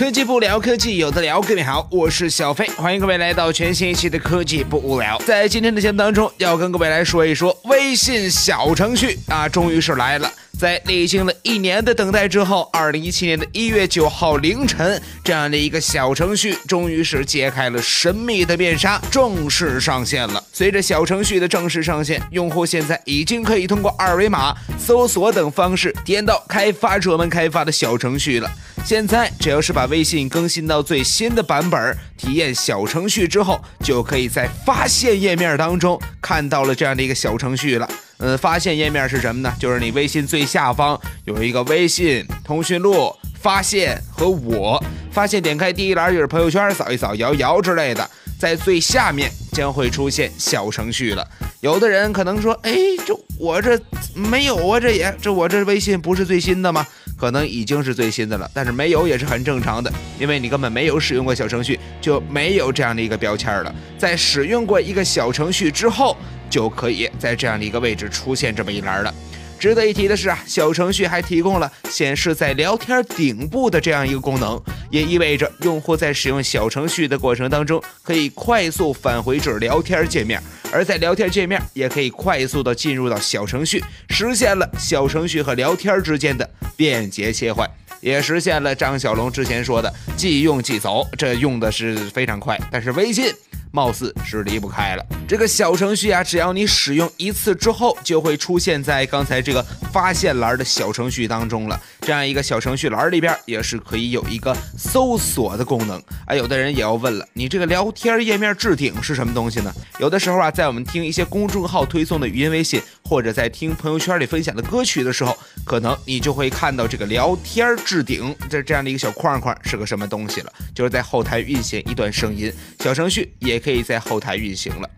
科技不聊科技，有的聊。各位好，我是小飞，欢迎各位来到全新一期的科技不无聊。在今天的节目当中，要跟各位来说一说微信小程序啊，终于是来了。在历经了一年的等待之后，二零一七年的一月九号凌晨，这样的一个小程序终于是揭开了神秘的面纱，正式上线了。随着小程序的正式上线，用户现在已经可以通过二维码、搜索等方式体验到开发者们开发的小程序了。现在只要是把微信更新到最新的版本，体验小程序之后，就可以在发现页面当中看到了这样的一个小程序了。嗯，发现页面是什么呢？就是你微信最下方有一个微信通讯录发现和我发现，点开第一栏就是朋友圈，扫一扫摇一摇之类的，在最下面将会出现小程序了。有的人可能说，哎，这我这没有啊，这也这我这微信不是最新的吗？可能已经是最新的了，但是没有也是很正常的，因为你根本没有使用过小程序，就没有这样的一个标签了。在使用过一个小程序之后。就可以在这样的一个位置出现这么一栏了。值得一提的是啊，小程序还提供了显示在聊天顶部的这样一个功能，也意味着用户在使用小程序的过程当中，可以快速返回至聊天界面，而在聊天界面也可以快速的进入到小程序，实现了小程序和聊天之间的便捷切换，也实现了张小龙之前说的即用即走，这用的是非常快。但是微信。貌似是离不开了这个小程序啊，只要你使用一次之后，就会出现在刚才这个发现栏的小程序当中了。这样一个小程序栏里边也是可以有一个搜索的功能啊。有的人也要问了，你这个聊天页面置顶是什么东西呢？有的时候啊，在我们听一些公众号推送的语音微信，或者在听朋友圈里分享的歌曲的时候，可能你就会看到这个聊天置顶这这样的一个小框框是个什么东西了，就是在后台运行一段声音，小程序也。可以在后台运行了。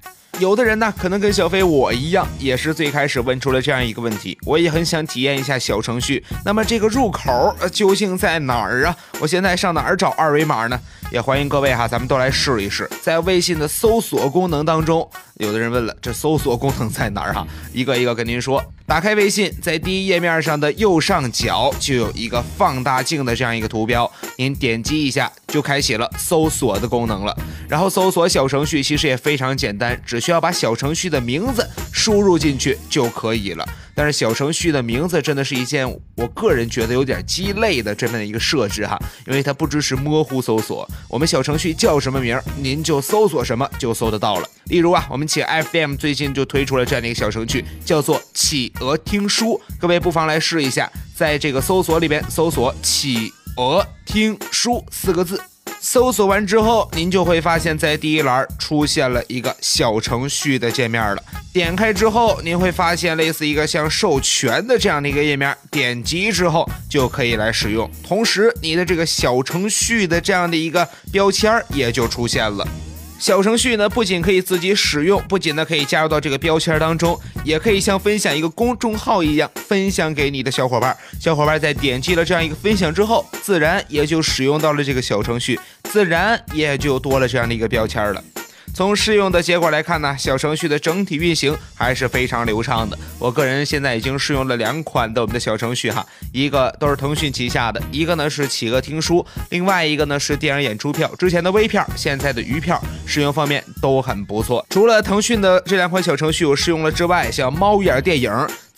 有的人呢，可能跟小飞我一样，也是最开始问出了这样一个问题：我也很想体验一下小程序，那么这个入口究竟在哪儿啊？我现在上哪儿找二维码呢？也欢迎各位哈，咱们都来试一试，在微信的搜索功能当中。有的人问了，这搜索功能在哪儿哈？一个一个跟您说。打开微信，在第一页面上的右上角就有一个放大镜的这样一个图标，您点击一下就开启了搜索的功能了。然后搜索小程序其实也非常简单，只需要把小程序的名字输入进去就可以了。但是小程序的名字真的是一件我个人觉得有点鸡肋的这么一个设置哈，因为它不支持模糊搜索。我们小程序叫什么名儿，您就搜索什么就搜得到了。例如啊，我们企鹅 FM 最近就推出了这样的一个小程序，叫做企鹅听书，各位不妨来试一下，在这个搜索里边搜索“企我听书”四个字。搜索完之后，您就会发现，在第一栏出现了一个小程序的界面了。点开之后，您会发现类似一个像授权的这样的一个页面，点击之后就可以来使用。同时，你的这个小程序的这样的一个标签也就出现了。小程序呢，不仅可以自己使用，不仅呢可以加入到这个标签当中，也可以像分享一个公众号一样分享给你的小伙伴。小伙伴在点击了这样一个分享之后，自然也就使用到了这个小程序，自然也就多了这样的一个标签了。从试用的结果来看呢，小程序的整体运行还是非常流畅的。我个人现在已经试用了两款的我们的小程序哈，一个都是腾讯旗下的，一个呢是企鹅听书，另外一个呢是电影演出票，之前的微票，现在的鱼票，使用方面都很不错。除了腾讯的这两款小程序我试用了之外，像猫眼电影。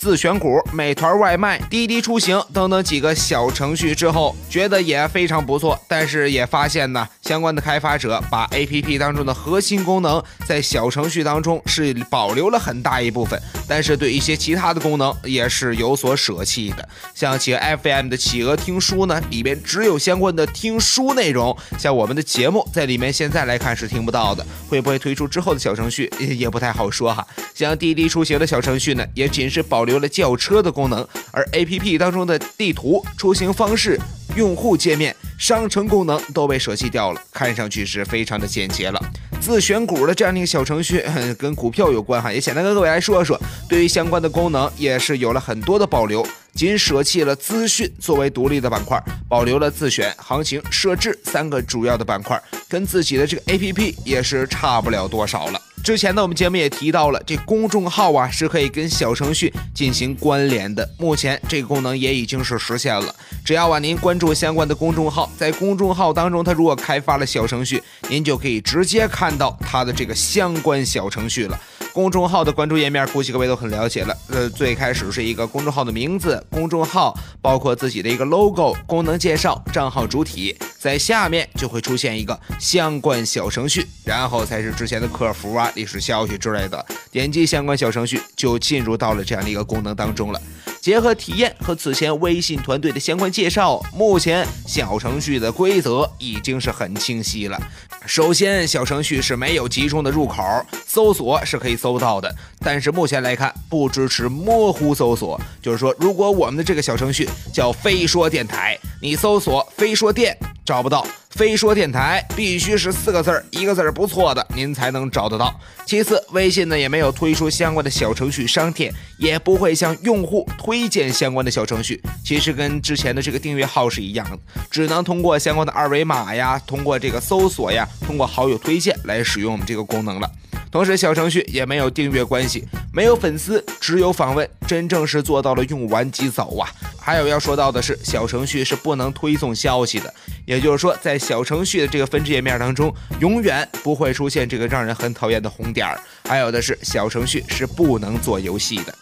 自选股、美团外卖、滴滴出行等等几个小程序之后，觉得也非常不错。但是也发现呢，相关的开发者把 APP 当中的核心功能在小程序当中是保留了很大一部分，但是对一些其他的功能也是有所舍弃的。像企鹅 FM 的企鹅听书呢，里边只有相关的听书内容，像我们的节目在里面现在来看是听不到的。会不会推出之后的小程序也不太好说哈。像滴滴出行的小程序呢，也仅是保留。了轿车的功能，而 A P P 当中的地图、出行方式、用户界面、商城功能都被舍弃掉了，看上去是非常的简洁了。自选股的这样的一个小程序，跟股票有关哈，也简单跟各位来说说。对于相关的功能，也是有了很多的保留，仅舍弃了资讯作为独立的板块，保留了自选、行情、设置三个主要的板块，跟自己的这个 A P P 也是差不了多少了。之前呢，我们节目也提到了，这公众号啊是可以跟小程序进行关联的。目前这个功能也已经是实现了。只要啊您关注相关的公众号，在公众号当中，它如果开发了小程序，您就可以直接看到它的这个相关小程序了。公众号的关注页面，估计各位都很了解了。呃，最开始是一个公众号的名字，公众号包括自己的一个 logo、功能介绍、账号主体，在下面就会出现一个相关小程序，然后才是之前的客服啊、历史消息之类的。点击相关小程序，就进入到了这样的一个功能当中了。结合体验和此前微信团队的相关介绍，目前小程序的规则已经是很清晰了。首先，小程序是没有集中的入口，搜索是可以搜到的，但是目前来看不支持模糊搜索。就是说，如果我们的这个小程序叫“非说电台”，你搜索“非说电”找不到。非说电台必须是四个字儿，一个字儿不错的，您才能找得到。其次，微信呢也没有推出相关的小程序商店，也不会向用户推荐相关的小程序。其实跟之前的这个订阅号是一样的，只能通过相关的二维码呀，通过这个搜索呀，通过好友推荐来使用我们这个功能了。同时，小程序也没有订阅关系，没有粉丝，只有访问，真正是做到了用完即走啊。还有要说到的是，小程序是不能推送消息的，也就是说，在小程序的这个分支页面当中，永远不会出现这个让人很讨厌的红点儿。还有的是，小程序是不能做游戏的。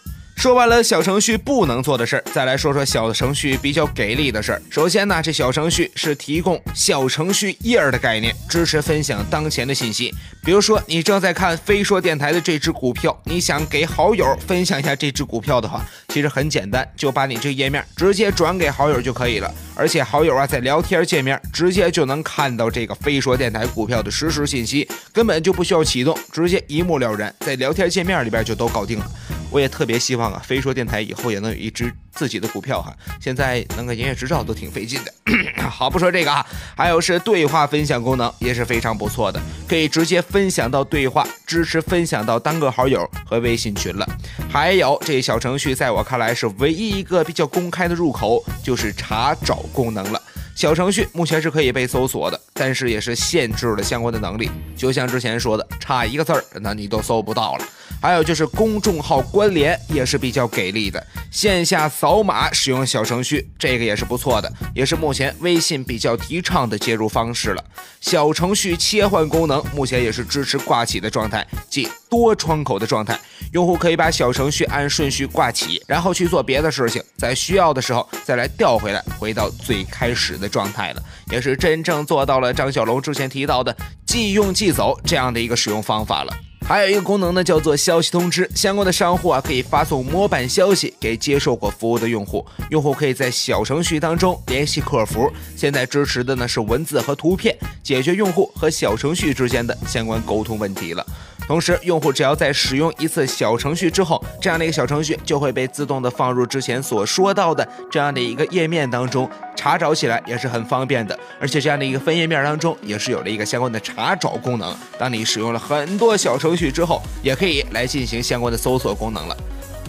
说完了小程序不能做的事儿，再来说说小程序比较给力的事儿。首先呢，这小程序是提供小程序页儿的概念，支持分享当前的信息。比如说，你正在看飞说电台的这只股票，你想给好友分享一下这只股票的话，其实很简单，就把你这页面直接转给好友就可以了。而且好友啊，在聊天界面直接就能看到这个飞说电台股票的实时信息，根本就不需要启动，直接一目了然，在聊天界面里边就都搞定了。我也特别希望啊，飞说电台以后也能有一只自己的股票哈。现在弄个营业执照都挺费劲的。好，不说这个啊，还有是对话分享功能也是非常不错的，可以直接分享到对话，支持分享到单个好友和微信群了。还有这小程序，在我看来是唯一一个比较公开的入口，就是查找功能了。小程序目前是可以被搜索的，但是也是限制了相关的能力。就像之前说的，差一个字儿，那你都搜不到了。还有就是公众号关联也是比较给力的，线下扫码使用小程序，这个也是不错的，也是目前微信比较提倡的接入方式了。小程序切换功能目前也是支持挂起的状态，即多窗口的状态，用户可以把小程序按顺序挂起，然后去做别的事情，在需要的时候再来调回来，回到最开始的的状态了，也是真正做到了张小龙之前提到的即用即走这样的一个使用方法了。还有一个功能呢，叫做消息通知。相关的商户啊，可以发送模板消息给接受过服务的用户。用户可以在小程序当中联系客服。现在支持的呢是文字和图片，解决用户和小程序之间的相关沟通问题了。同时，用户只要在使用一次小程序之后，这样的一个小程序就会被自动的放入之前所说到的这样的一个页面当中，查找起来也是很方便的。而且这样的一个分页面当中也是有了一个相关的查找功能。当你使用了很多小程序之后，也可以来进行相关的搜索功能了。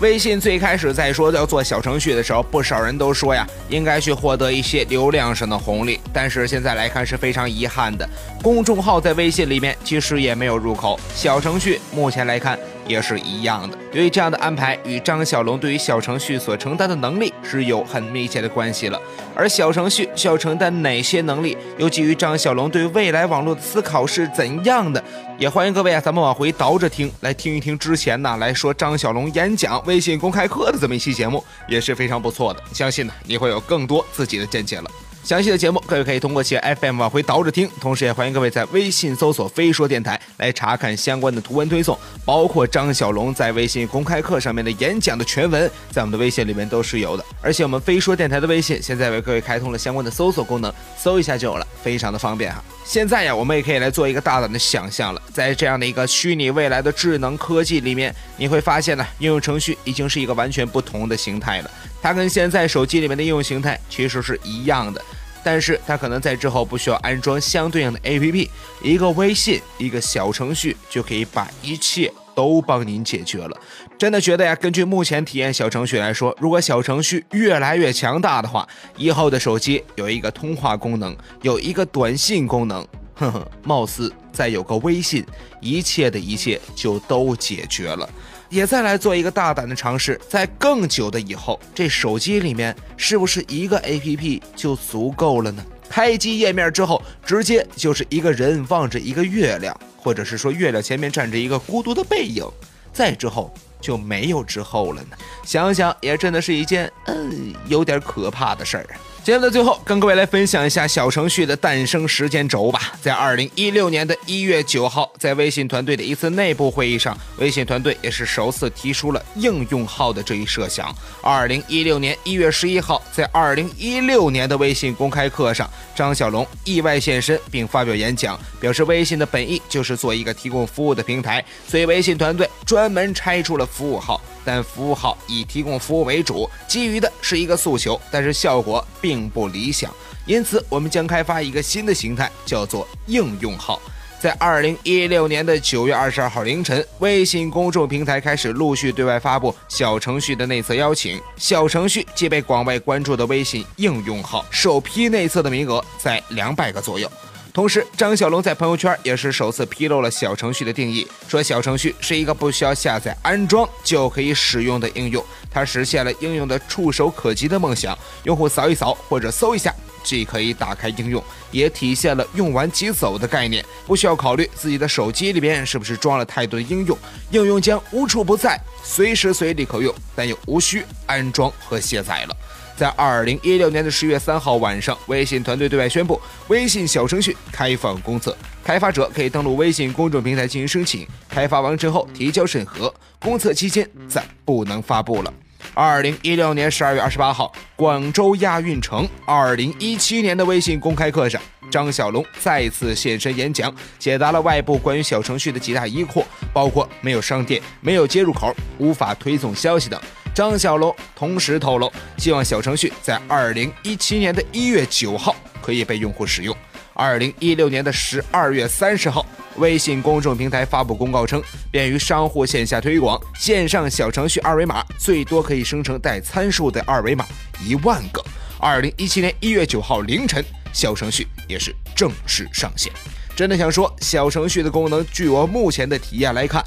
微信最开始在说要做小程序的时候，不少人都说呀，应该去获得一些流量上的红利。但是现在来看是非常遗憾的，公众号在微信里面其实也没有入口，小程序目前来看。也是一样的。由于这样的安排与张小龙对于小程序所承担的能力是有很密切的关系了。而小程序需要承担哪些能力，又基于张小龙对未来网络的思考是怎样的？也欢迎各位啊，咱们往回倒着听，来听一听之前呢来说张小龙演讲微信公开课的这么一期节目，也是非常不错的。相信呢你会有更多自己的见解了。详细的节目，各位可以通过企鹅 FM 往回倒着听，同时也欢迎各位在微信搜索“飞说电台”来查看相关的图文推送，包括张小龙在微信公开课上面的演讲的全文，在我们的微信里面都是有的。而且我们飞说电台的微信现在为各位开通了相关的搜索功能，搜一下就有了，非常的方便哈。现在呀，我们也可以来做一个大胆的想象了，在这样的一个虚拟未来的智能科技里面，你会发现呢，应用程序已经是一个完全不同的形态了。它跟现在手机里面的应用形态其实是一样的。但是它可能在之后不需要安装相对应的 APP，一个微信，一个小程序就可以把一切都帮您解决了。真的觉得呀，根据目前体验小程序来说，如果小程序越来越强大的话，以后的手机有一个通话功能，有一个短信功能，呵呵，貌似再有个微信，一切的一切就都解决了。也再来做一个大胆的尝试，在更久的以后，这手机里面是不是一个 APP 就足够了呢？开机页面之后，直接就是一个人望着一个月亮，或者是说月亮前面站着一个孤独的背影，再之后就没有之后了呢？想想也真的是一件嗯有点可怕的事儿。节目的最后，跟各位来分享一下小程序的诞生时间轴吧。在二零一六年的一月九号，在微信团队的一次内部会议上，微信团队也是首次提出了应用号的这一设想。二零一六年一月十一号，在二零一六年的微信公开课上，张小龙意外现身并发表演讲，表示微信的本意就是做一个提供服务的平台，所以微信团队专门拆出了服务号。但服务号以提供服务为主，基于的是一个诉求，但是效果并不理想。因此，我们将开发一个新的形态，叫做应用号。在二零一六年的九月二十二号凌晨，微信公众平台开始陆续对外发布小程序的内测邀请。小程序即被广外关注的微信应用号，首批内测的名额在两百个左右。同时，张小龙在朋友圈也是首次披露了小程序的定义，说小程序是一个不需要下载安装就可以使用的应用，它实现了应用的触手可及的梦想。用户扫一扫或者搜一下，既可以打开应用，也体现了用完即走的概念，不需要考虑自己的手机里边是不是装了太多的应用，应用将无处不在，随时随地可用，但又无需安装和卸载了。在二零一六年的十月三号晚上，微信团队对外宣布，微信小程序开放公测，开发者可以登录微信公众平台进行申请，开发完成后提交审核。公测期间暂不能发布了。二零一六年十二月二十八号，广州亚运城二零一七年的微信公开课上，张小龙再次现身演讲，解答了外部关于小程序的几大疑惑，包括没有商店、没有接入口、无法推送消息等。张小龙同时透露，希望小程序在二零一七年的一月九号可以被用户使用。二零一六年的十二月三十号，微信公众平台发布公告称，便于商户线下推广，线上小程序二维码最多可以生成带参数的二维码一万个。二零一七年一月九号凌晨，小程序也是正式上线。真的想说，小程序的功能，据我目前的体验来看。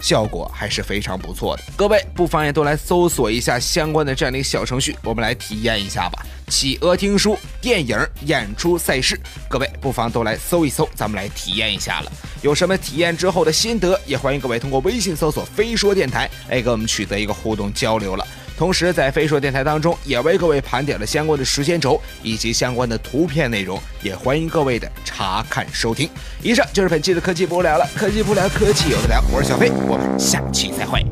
效果还是非常不错的，各位不妨也都来搜索一下相关的这样的一个小程序，我们来体验一下吧。企鹅听书、电影、演出、赛事，各位不妨都来搜一搜，咱们来体验一下了。有什么体验之后的心得，也欢迎各位通过微信搜索“飞说电台”来跟我们取得一个互动交流了。同时，在飞说电台当中，也为各位盘点了相关的时间轴以及相关的图片内容，也欢迎各位的查看收听。以上就是本期的科技不无聊了，科技不聊，科技有的聊，我是小飞，我们下期再会。